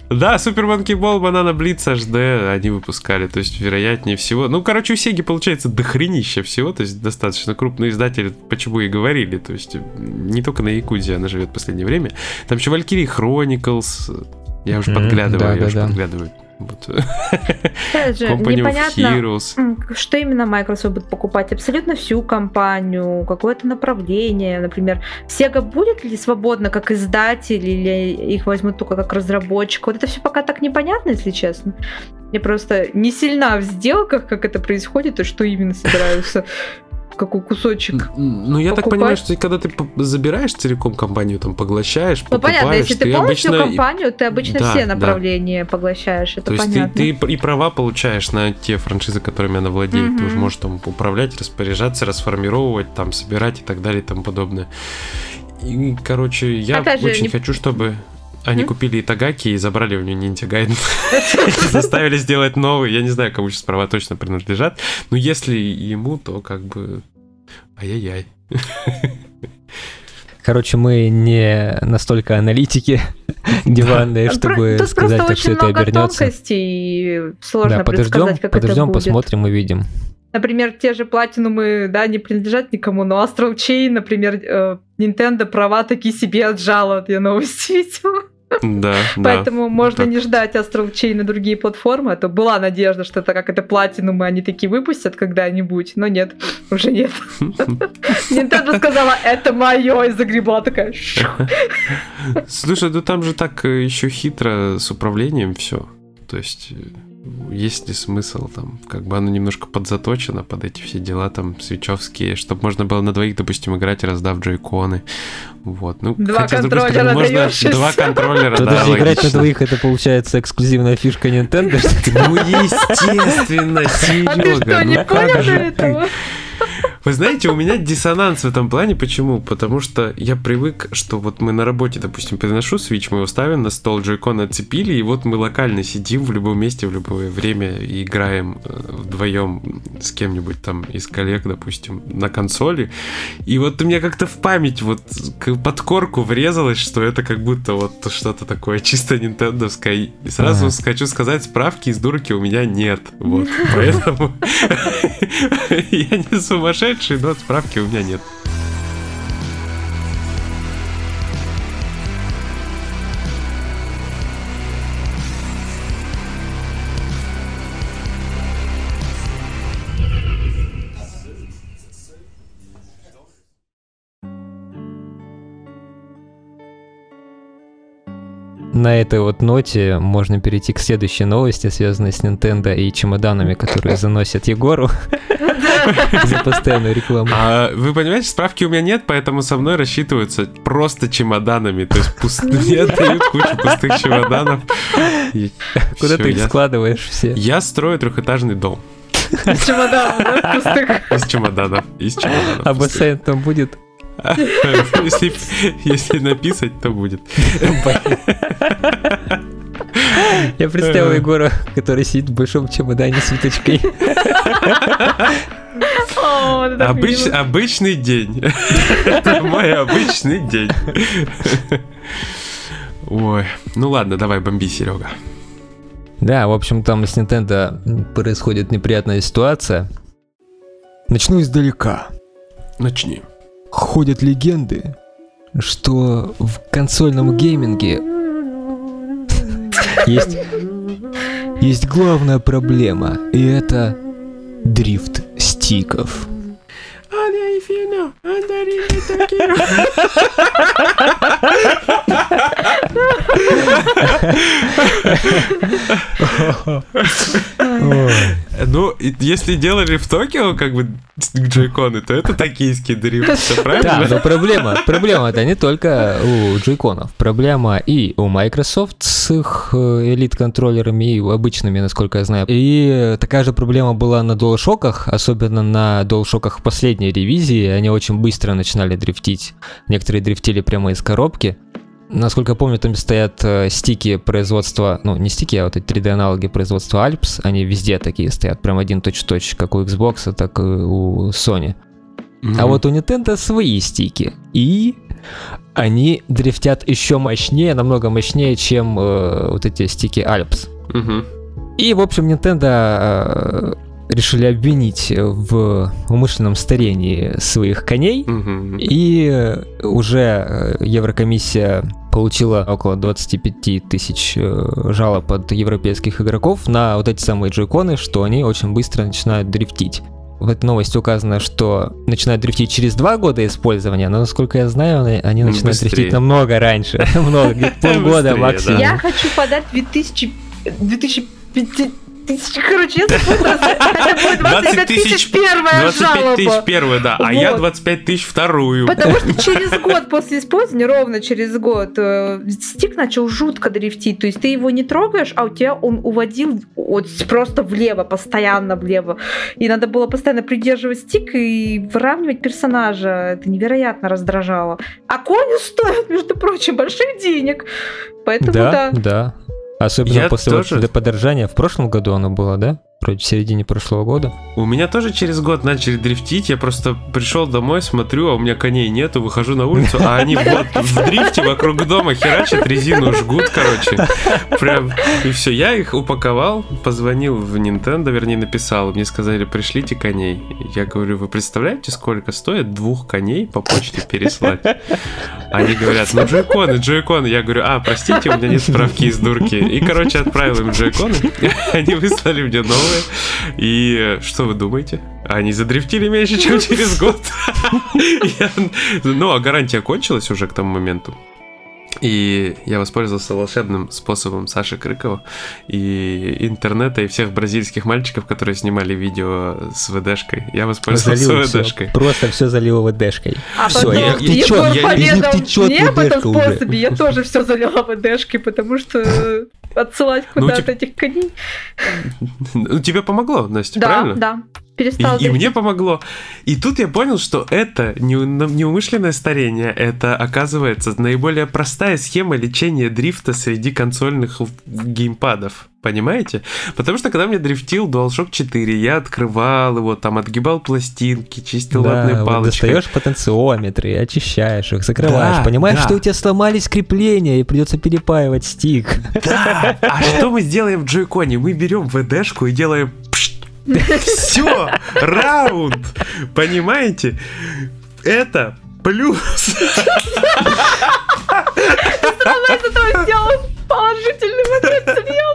Speaker 1: Да, Супер Ball, Banana Blitz HD они выпускали, то есть вероятнее всего. Ну, короче, у Сеги получается дохренища всего, то есть достаточно крупный издатель, почему и говорили, то есть не только на Якудзе она живет в последнее время. Там еще Valkyrie Chronicles, я уже подглядываю, я уже подглядываю. Вот.
Speaker 3: Опять же, непонятно, Heroes. что именно Microsoft будет покупать. Абсолютно всю компанию, какое-то направление. Например, Sega будет ли свободно как издатель, или их возьмут только как разработчик. Вот это все пока так непонятно, если честно. Я просто не сильна в сделках, как это происходит, и что именно собираются какой кусочек.
Speaker 1: Ну, я покупать. так понимаю, что когда ты забираешь целиком компанию, там поглощаешь,
Speaker 3: ну, понятно, если ты, ты полностью обычно... компанию, ты обычно да, все направления да. поглощаешь. Это
Speaker 1: То
Speaker 3: понятно.
Speaker 1: есть ты, ты и права получаешь на те франшизы, которыми она владеет. Угу. Ты уже можешь там управлять, распоряжаться, расформировать, там собирать и так далее и тому подобное. И, короче, я Опять очень не... хочу, чтобы они mm-hmm. купили Итагаки и забрали у нее Ниндзя Гайден. Заставили сделать новый. Я не знаю, кому сейчас права точно принадлежат. Но если ему, то как бы... Ай-яй-яй.
Speaker 2: Короче, мы не настолько аналитики диванные, чтобы Тут сказать, как все это обернется.
Speaker 3: и сложно да, подождем, предсказать, как
Speaker 2: подождем,
Speaker 3: это будет.
Speaker 2: посмотрим и видим.
Speaker 3: Например, те же платинумы, да, не принадлежат никому, но Astral Chain, например, э, Nintendo права такие себе отжала, я новости видела.
Speaker 1: Да,
Speaker 3: Поэтому
Speaker 1: да,
Speaker 3: можно так. не ждать Astral Chain на другие платформы. А то была надежда, что это как это платинумы они такие выпустят когда-нибудь. Но нет, уже нет. Nintendo сказала, это мое, и загребла такая.
Speaker 1: Слушай, ну там же так э, еще хитро с управлением все. То есть э, есть ли смысл там, как бы оно немножко подзаточено под эти все дела там свечевские, чтобы можно было на двоих, допустим, играть, раздав джойконы. Вот, ну,
Speaker 3: два хотя, контроллера стороны, можно
Speaker 1: два контроллера, да,
Speaker 2: даже играть на двоих, это получается эксклюзивная фишка Nintendo.
Speaker 1: Ну, естественно, Серега. А ты что,
Speaker 3: не ну понял этого?
Speaker 1: Вы знаете, у меня диссонанс в этом плане. Почему? Потому что я привык, что вот мы на работе, допустим, переношу Switch, мы его ставим на стол, джойкон отцепили, и вот мы локально сидим в любом месте, в любое время и играем э, вдвоем с кем-нибудь там из коллег, допустим, на консоли. И вот у меня как-то в память вот под корку врезалось, что это как будто вот что-то такое чисто нинтендовское. И сразу ага. хочу сказать, справки из дурки у меня нет. Вот. Поэтому я не сумасшедший, сумасшедший, но справки у меня нет.
Speaker 2: на этой вот ноте можно перейти к следующей новости, связанной с Nintendo и чемоданами, которые заносят Егору за постоянную рекламу.
Speaker 1: А вы понимаете, справки у меня нет, поэтому со мной рассчитываются просто чемоданами. То есть мне дают кучу пустых чемоданов.
Speaker 2: Куда ты их складываешь все?
Speaker 1: Я строю трехэтажный дом.
Speaker 3: Из чемоданов, да? Пустых.
Speaker 1: Из чемоданов. Из чемоданов.
Speaker 2: А бассейн там будет?
Speaker 1: Если, если написать, то будет.
Speaker 2: Я представил Егора, который сидит в большом чемодане с веточкой.
Speaker 1: Обыч, обычный день. Это мой обычный день. Ой, ну ладно, давай бомби, Серега.
Speaker 2: Да, в общем, там с Nintendo происходит неприятная ситуация. Начну издалека.
Speaker 1: Начни.
Speaker 2: Ходят легенды, что в консольном гейминге есть, есть главная проблема, и это дрифт стиков.
Speaker 1: Ну, если делали в Токио, как бы, джойконы, то это токийский дрифт, все правильно?
Speaker 2: Да, но проблема, проблема это не только у джойконов, проблема и у Microsoft с их э, элит-контроллерами и обычными, насколько я знаю. И такая же проблема была на DualShock, особенно на DualShock последней ревизии, они очень быстро начинали дрифтить. Некоторые дрифтили прямо из коробки. Насколько я помню, там стоят э, стики производства, ну не стики, а вот эти 3D-аналоги производства Alps, они везде такие стоят, прям один точь-точь, как у Xbox, так и у Sony. А вот у Nintendo свои стики. И они дрифтят еще мощнее, намного мощнее, чем э, вот эти стики Alps.
Speaker 1: Мгм.
Speaker 2: И, в общем, Nintendo э, решили обвинить в умышленном старении своих коней. И э, уже э, Еврокомиссия получила около 25 тысяч э, жалоб от европейских игроков на вот эти самые джойконы, что они очень быстро начинают дрифтить. В этой новости указано, что начинают дрифтить через два года использования, но, насколько я знаю, они- начинают
Speaker 1: быстрее.
Speaker 2: дрифтить намного раньше. Много, полгода максимум.
Speaker 3: Я хочу подать 2000... 2005 тысяч, короче, это будет, это будет 25 тысяч первая
Speaker 1: 25
Speaker 3: жалоба.
Speaker 1: тысяч первая, да, а я
Speaker 3: Вот.
Speaker 1: 25 тысяч вторую.
Speaker 3: Потому что через год после использования, ровно через год, э, стик начал жутко дрифтить. То есть ты его не трогаешь, а у тебя он уводил вот просто влево, постоянно влево. И надо было постоянно придерживать стик и выравнивать персонажа. Это невероятно раздражало. А кони стоят, между прочим, больших денег. Поэтому
Speaker 2: Да,
Speaker 3: да.
Speaker 2: да. Особенно
Speaker 1: Я
Speaker 2: после вот
Speaker 1: тоже.
Speaker 2: этого подорожания. В прошлом году оно было, да? Вроде в середине прошлого года.
Speaker 1: У меня тоже через год начали дрифтить. Я просто пришел домой, смотрю, а у меня коней нету, выхожу на улицу, а они вот в дрифте вокруг дома херачат, резину жгут, короче. Прям, и все, я их упаковал, позвонил в Nintendo, вернее, написал. Мне сказали, пришлите коней. Я говорю, вы представляете, сколько стоит двух коней по почте переслать? Они говорят, ну джойконы, джойконы. Я говорю, а, простите, у меня нет справки из дурки. И, короче, отправил им джойконы. Они выслали мне новые. И э, что вы думаете? Они задрифтили меньше, чем через год. Я- Ну, а гарантия кончилась уже к тому моменту. И я воспользовался волшебным способом Саши Крыкова и интернета, и всех бразильских мальчиков, которые снимали видео с ВДшкой. Я воспользовался
Speaker 2: Залил.
Speaker 1: ВДшкой.
Speaker 2: Просто все залило ВДшкой.
Speaker 3: А
Speaker 2: Всё,
Speaker 3: потом
Speaker 2: я- я-
Speaker 3: Егор
Speaker 2: я- я-
Speaker 3: поведал
Speaker 2: я- течёт
Speaker 3: мне об этом
Speaker 2: ВДшка уже.
Speaker 3: способе. Я тоже все залила ВДшкой, потому что отсылать
Speaker 1: Ну,
Speaker 3: куда-то
Speaker 1: типа-
Speaker 3: этих коней.
Speaker 1: Ну, тебе помогло, Настя,
Speaker 3: Да,
Speaker 1: правильно?
Speaker 3: да.
Speaker 1: И,
Speaker 3: Перестал
Speaker 1: и мне помогло. И тут я понял, что это не- неумышленное старение, это, оказывается, наиболее простая схема лечения дрифта среди консольных геймпадов. Понимаете? Потому что когда мне дрифтил DualShock 4, я открывал его, там отгибал пластинки, чистил
Speaker 2: Да, вот
Speaker 1: палочкой.
Speaker 2: достаешь потенциометры, очищаешь их, закрываешь.
Speaker 1: Да,
Speaker 2: Понимаешь,
Speaker 1: да.
Speaker 2: что у тебя сломались крепления и придется перепаивать стик.
Speaker 1: Да! А что мы сделаем в джойконе? Мы берем ВДшку и делаем все, раунд, понимаете? Это плюс.
Speaker 3: этого сделал положительный момент, серьезно,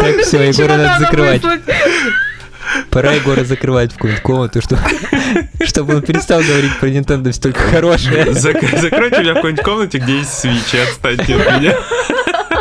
Speaker 2: Так, всё, Егора надо закрывать. Пора Егора закрывать в какую-нибудь комнату, что- чтобы он перестал говорить про Nintendo все только хорошее.
Speaker 1: Зак- Закройте меня в какой-нибудь комнате, где есть свечи, отстаньте от меня.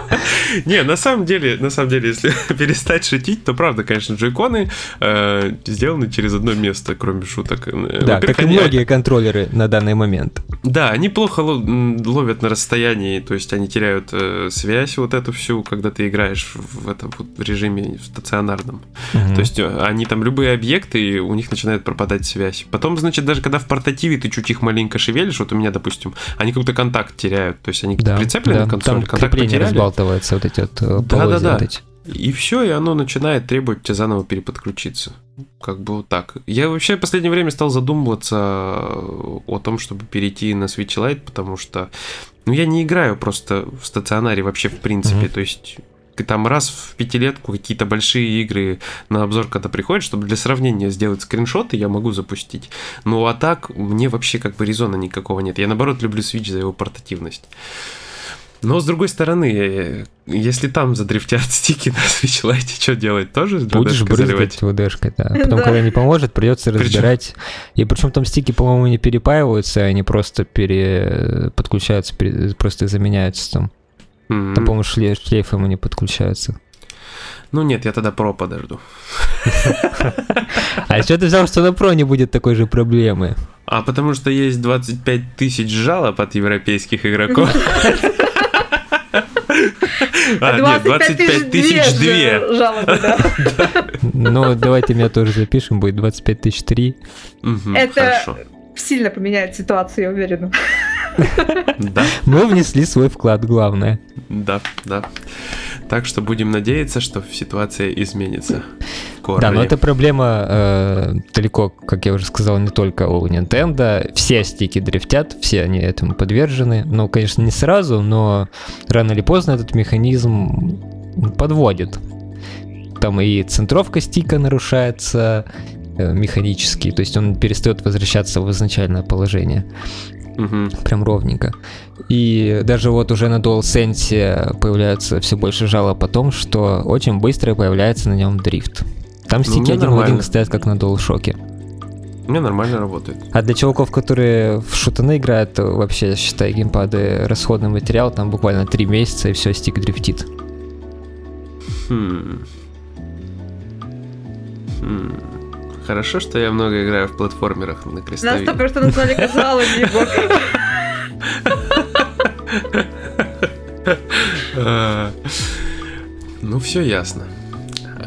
Speaker 1: Не, на самом деле, на самом деле, если перестать шутить, то правда, конечно, джойконы э, сделаны через одно место, кроме шуток. Э,
Speaker 2: Да, как и
Speaker 1: они-
Speaker 2: многие контроллеры на данный момент.
Speaker 1: Да, они плохо ловят на расстоянии, то есть они теряют э, связь вот эту всю, когда ты играешь в этом вот режиме стационарном.
Speaker 2: Мгм.
Speaker 1: То есть э, они там любые объекты, и у них начинает пропадать связь. Потом, значит, даже когда в портативе ты чуть их маленько шевелишь, вот у меня, допустим, они какой-то контакт теряют. То есть они
Speaker 2: Да,
Speaker 1: прицеплены
Speaker 2: да,
Speaker 1: к консоли, контакт потеряли.
Speaker 2: Разбалтываются, вот эти вот э,
Speaker 1: Да, да,
Speaker 2: вот
Speaker 1: да.
Speaker 2: эти.
Speaker 1: И все, и оно начинает требовать тебя заново переподключиться. Как бы вот так. Я вообще в последнее время стал задумываться о том, чтобы перейти на Switch Lite, потому что ну, я не играю просто в стационаре вообще в принципе.
Speaker 2: Мгм.
Speaker 1: То есть там раз в пятилетку какие-то большие игры на обзор, когда приходят, чтобы для сравнения сделать скриншоты, я могу запустить. Ну а так, мне вообще как бы резона никакого нет. Я наоборот люблю Switch за его портативность. Но с другой стороны, если там задрифтят стики на Switch Lite, что делать? Тоже
Speaker 2: Будешь брызгать ВДшкой, да. Потом,
Speaker 3: Да.
Speaker 2: когда не поможет, придется
Speaker 1: Причем-
Speaker 2: разбирать. И причем там стики, по-моему, не перепаиваются, они просто пере... подключаются, пере- просто заменяются там. Там, по-моему, шле- шлейфом они подключаются.
Speaker 1: Ну нет, я тогда про подожду.
Speaker 2: А что ты взял, что на про не будет такой же проблемы?
Speaker 1: А потому что есть 25 тысяч жалоб от европейских игроков. А, нет, 25 тысяч две.
Speaker 3: жалобы, да.
Speaker 2: Ну, давайте меня тоже запишем, будет 25 тысяч три.
Speaker 3: Это-
Speaker 1: Хорошо.
Speaker 3: Сильно поменяет ситуацию, я уверена.
Speaker 1: Да,
Speaker 2: Мы внесли свой вклад, главное.
Speaker 1: да, да. Так что будем надеяться, что ситуация изменится.
Speaker 2: Да, но эта проблема э, далеко, как я уже сказал, не только у Nintendo. Все стики дрифтят, все они этому подвержены. Ну, конечно, не сразу, но рано или поздно этот механизм подводит. Там и центровка стика нарушается э, механически, то есть он перестает возвращаться в изначальное положение.
Speaker 1: Мгм.
Speaker 2: Прям ровненько. И даже вот уже на DualSense появляется все больше жалоб о том, что очень быстро появляется на нем дрифт. Там
Speaker 1: Ну,
Speaker 2: стики один в один стоят, как на DualShock.
Speaker 1: У меня нормально работает.
Speaker 2: А для чуваков, которые в шутаны играют, вообще, считай, геймпады расходный материал, там буквально 3 месяца и все, стик дрифтит.
Speaker 1: Хм. Хм. Хорошо, что я много играю в платформерах на
Speaker 3: Нас
Speaker 1: крестовине.
Speaker 3: только что назвали казуалами, Егор.
Speaker 1: А, Ну, все ясно.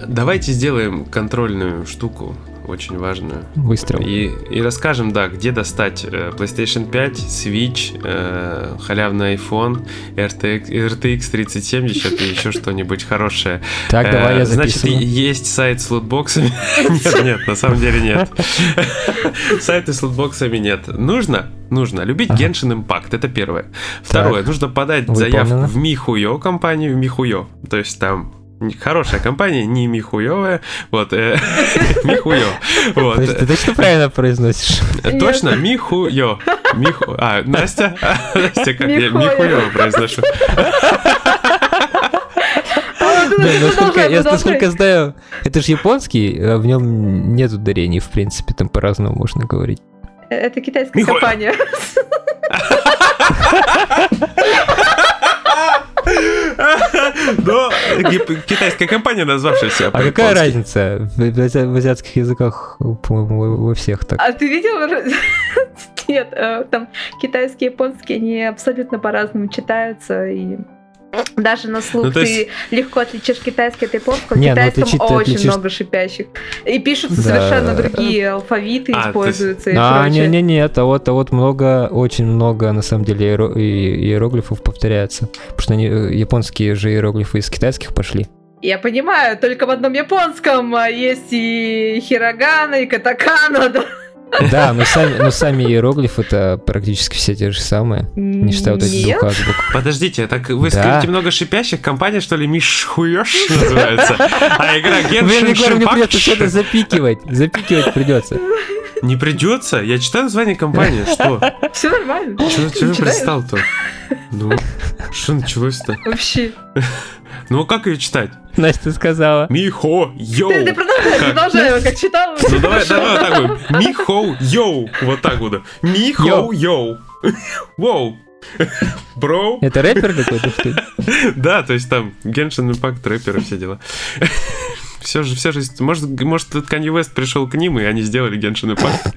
Speaker 1: Давайте сделаем контрольную штуку, очень важную.
Speaker 2: Выстрел.
Speaker 1: И, и расскажем, да, где достать э, PlayStation 5, Switch, э, халявный iPhone, RTX, RTX 3070 и еще что-нибудь хорошее.
Speaker 2: Так, давай
Speaker 1: Э,
Speaker 2: я
Speaker 1: Значит,
Speaker 2: записываю.
Speaker 1: и- есть сайт с лутбоксами. Нет, нет, на самом деле нет. Сайты с лутбоксами нет. Нужно? Нужно. Любить
Speaker 2: Ага.
Speaker 1: Genshin Impact, это первое. Второе, нужно подать
Speaker 2: Выполнено.
Speaker 1: заявку в Михуё компанию Михуё. То есть там хорошая компания, не Михуёвая. Вот, э, Михуё. Вот.
Speaker 2: Ты точно правильно произносишь?
Speaker 1: Э, Точно, Михуё. Миху... А, Настя? Настя, как я
Speaker 3: Михуё.
Speaker 1: Произношу.
Speaker 3: А, ну,
Speaker 2: Блин, насколько, я насколько знаю, это же японский, а в нем нет ударений, в принципе, там по-разному можно говорить.
Speaker 3: Это китайская компания.
Speaker 1: Но китайская компания, назвавшаяся
Speaker 2: А какая разница? В, азиатских языках, по-моему, во- всех так.
Speaker 3: А ты видел? Нет, э, там китайские, японские, они абсолютно по-разному читаются и даже на слух
Speaker 1: Ну, то есть-
Speaker 3: ты легко отличишь китайский от японского. В
Speaker 2: Не, ну,
Speaker 3: китайском
Speaker 2: отличить ты
Speaker 3: очень
Speaker 2: отличишь-
Speaker 3: много шипящих. И пишутся
Speaker 2: Да.
Speaker 3: совершенно другие алфавиты
Speaker 1: А,
Speaker 3: используются и
Speaker 2: А,
Speaker 3: прочее.
Speaker 2: не-не-не, а вот, а вот много, очень много, на самом деле, иеро- иероглифов повторяется. Потому что они, э, японские же иероглифы из китайских пошли.
Speaker 3: Я понимаю, только в одном японском а, есть и хирогана, и катакана. Да,
Speaker 2: Да, но сами, но сами иероглифы это практически все те же самые. Не считая вот этих двух азбук.
Speaker 1: Подождите, так вы
Speaker 2: Да.
Speaker 1: скажете много шипящих, компания что ли Мишхуёш называется? А игра Genshin
Speaker 2: Егор, мне придется что-то запикивать. Запикивать придется.
Speaker 1: Не придется? Я читаю название компании, что?
Speaker 3: Все нормально.
Speaker 1: Чего
Speaker 3: Ты
Speaker 1: пристал-то? Ну, что началось-то?
Speaker 3: Вообще.
Speaker 1: Ну, как ее читать?
Speaker 2: Настя сказала.
Speaker 1: Михо, йоу!
Speaker 3: Ты, ты продолжай,
Speaker 1: Как?
Speaker 3: продолжай, как читал.
Speaker 1: Ну давай, давай вот так вот. Михо, йоу! Вот так вот. Михо,
Speaker 2: Йоу.
Speaker 1: Воу! Бро!
Speaker 2: Это рэпер какой-то, что ли?
Speaker 1: Да, то есть там Genshin Impact, рэперы, все дела. Все же, все же, может, может, Kanye West пришел к ним, и они сделали Genshin Impact.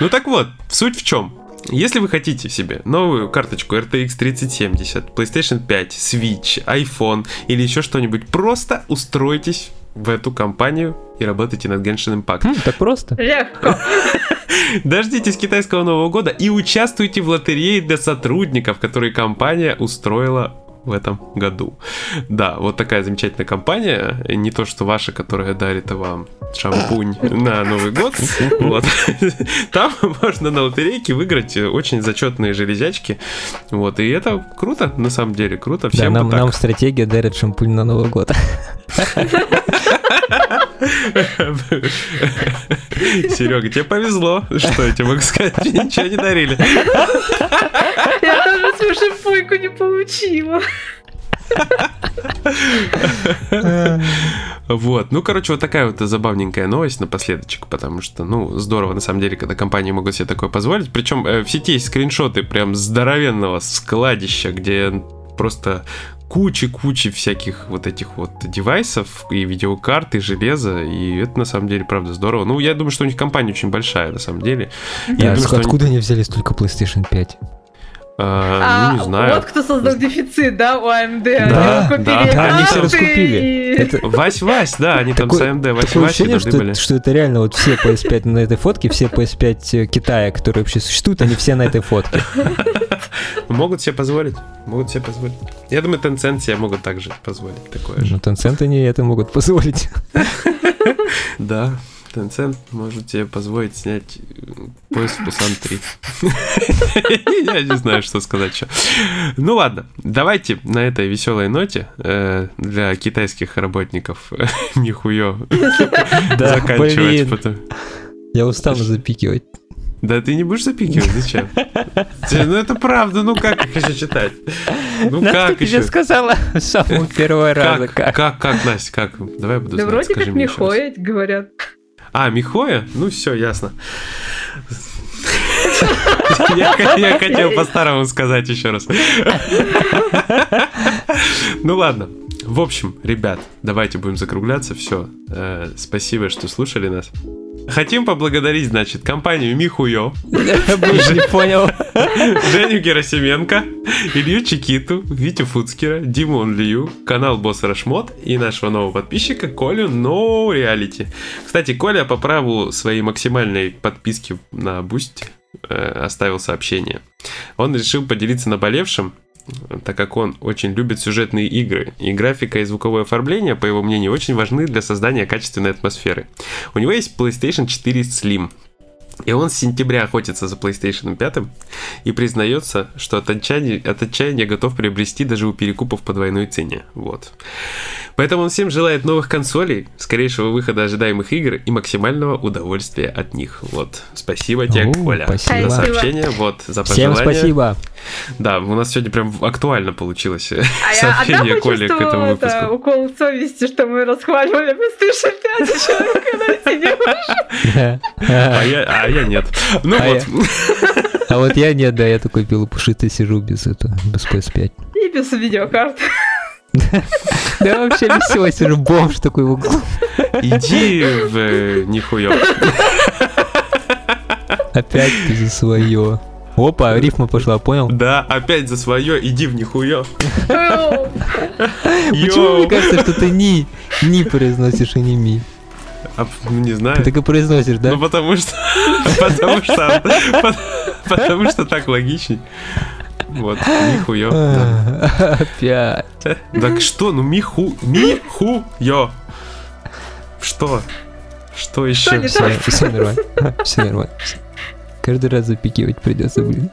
Speaker 1: Ну так вот, суть в чем? Если вы хотите себе новую карточку RTX 3070, PlayStation 5, Switch, iPhone или еще что-нибудь, просто устройтесь в эту компанию и работайте над Genshin Impact.
Speaker 2: Хм, Так просто.
Speaker 3: Легко.
Speaker 1: Дождитесь китайского Нового года и участвуйте в лотерее для сотрудников, которые компания устроила в этом году. Да, вот такая замечательная компания. Не то, что ваша, которая дарит вам шампунь на Новый год. Вот. Там можно на лотерейке выиграть очень зачетные железячки. Вот. И это круто, на самом деле, круто.
Speaker 2: Да,
Speaker 1: Всем
Speaker 2: нам,
Speaker 1: бы так.
Speaker 2: нам стратегия дарит шампунь на Новый год.
Speaker 1: Серега, тебе повезло. Что я тебе могу сказать? Ничего не дарили.
Speaker 3: Я тоже свою шампуньку не получила.
Speaker 1: Вот, ну, короче, вот такая вот забавненькая новость напоследочек, потому что, ну, здорово, на самом деле, когда компании могут себе такое позволить. Причем э, в сети есть скриншоты прям здоровенного складища, где просто кучи-кучи всяких вот этих вот девайсов, и видеокарт, и железа, и это на самом деле, правда, здорово. Ну, я думаю, что у них компания очень большая, на самом деле. Я
Speaker 2: Да,
Speaker 1: думаю, что они-
Speaker 2: откуда они взяли столько PlayStation 5?
Speaker 1: А, ну, не знаю.
Speaker 3: Вот кто создал дефицит, да, у AMD.
Speaker 2: Да,
Speaker 3: они
Speaker 1: да, да,
Speaker 2: они все раскупили. Это
Speaker 1: Вась-Вась, да, они там с
Speaker 2: Такое-
Speaker 1: AMD
Speaker 2: такое
Speaker 1: Вась-Вась
Speaker 2: ощущение,
Speaker 1: должны
Speaker 2: что,
Speaker 1: были.
Speaker 2: что это реально вот все PS5 на этой фотке, все PS5 Китая, которые вообще существуют, они все на этой фотке.
Speaker 1: Могут себе позволить, могут себе позволить. Я думаю, Tencent себе могут также позволить такое же.
Speaker 2: Но Tencent они это могут позволить.
Speaker 1: Да, Tencent может себе позволить снять поезд в Пусан 3. Я не знаю, что сказать еще. Ну ладно, давайте на этой веселой ноте э, для китайских работников нихуё заканчивать. потом.
Speaker 2: я устану запикивать.
Speaker 1: Да ты не будешь запикивать, зачем? Ну это правда, ну как их еще читать? Ну как еще?
Speaker 2: сказала с самого первого раза,
Speaker 1: Как, как, как, Настя, как? Давай я буду
Speaker 3: Да
Speaker 1: знать,
Speaker 3: вроде как. Михоя говорят.
Speaker 1: А, Михоя? Ну все, ясно. Я, хотел по-старому сказать еще раз. Ну ладно. В общем, ребят, давайте будем закругляться. Все. спасибо, что слушали нас. Хотим поблагодарить, значит, компанию Михуё,
Speaker 2: не понял.
Speaker 1: Женю Герасименко, Илью Чикиту, Витю Фуцкера, Диму Онлию, канал Босс Рашмот и нашего нового подписчика Колю No Reality. Кстати, Коля по праву своей максимальной подписки на Boosty оставил сообщение. Он решил поделиться наболевшим, так как он очень любит сюжетные игры, и графика и звуковое оформление, по его мнению, очень важны для создания качественной атмосферы. У него есть PlayStation 4 Slim, и он с сентября охотится за PlayStation 5 и признается, что от отчаяния, от отчаяния готов приобрести даже у перекупов по двойной цене. Вот. Поэтому он всем желает новых консолей, скорейшего выхода ожидаемых игр и максимального удовольствия от них. Вот. Спасибо тебе,
Speaker 2: О,
Speaker 1: Коля,
Speaker 2: спасибо.
Speaker 1: за сообщение, вот, за
Speaker 2: Всем
Speaker 1: пожелания.
Speaker 2: спасибо.
Speaker 1: Да, у нас сегодня прям актуально получилось э,
Speaker 3: А я
Speaker 1: сообщение
Speaker 3: одна
Speaker 1: Коли к этому
Speaker 3: почувствовала это,
Speaker 1: выпуску.
Speaker 3: укол совести, что мы расхваливали PlayStation 5, и человек когда сидел.
Speaker 1: А я, а я нет. Ну
Speaker 2: А
Speaker 1: вот.
Speaker 2: А вот я нет, да, я такой пушистый сижу без этого, без PS5.
Speaker 3: И без видеокарт.
Speaker 2: Да вообще без всего сижу, бомж такой в углу.
Speaker 1: Иди в э, нихуё.
Speaker 2: Опять ты за свое. Опа, рифма пошла, понял?
Speaker 1: Да, опять за свое, иди в нихуё.
Speaker 2: Почему мне кажется, что ты ни, ни произносишь, и не ми?
Speaker 1: А, ну, не знаю.
Speaker 2: Ты так и произносишь, да?
Speaker 1: Ну потому что, потому что, потому что так логичней. Вот.
Speaker 2: А, Опять.
Speaker 1: Так что, ну миху, михуё. Что? Что еще?
Speaker 3: не
Speaker 2: Все, все нормально. Все нормально. Каждый раз запикивать придется, блин.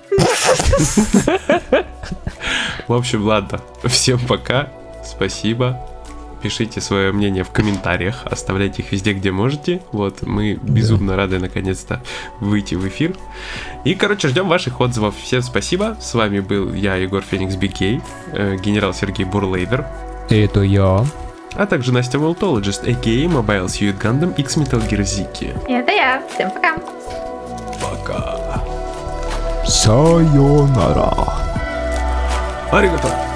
Speaker 1: В общем, ладно. Всем пока. Спасибо. Пишите свое мнение в комментариях, оставляйте их везде, где можете. Вот, мы безумно рады наконец-то выйти в эфир. И, короче, ждем ваших отзывов. Всем спасибо. С вами был я, Егор Феникс Бикей, э, генерал Сергей Бурлейдер,
Speaker 2: Это я.
Speaker 1: а также Настя Волтологист, а.к.а. Mobile Suit Gundam X Metal Gear Ziki.
Speaker 3: И это я. Всем пока.
Speaker 1: Пока.
Speaker 2: Сайонара.
Speaker 1: Аригато.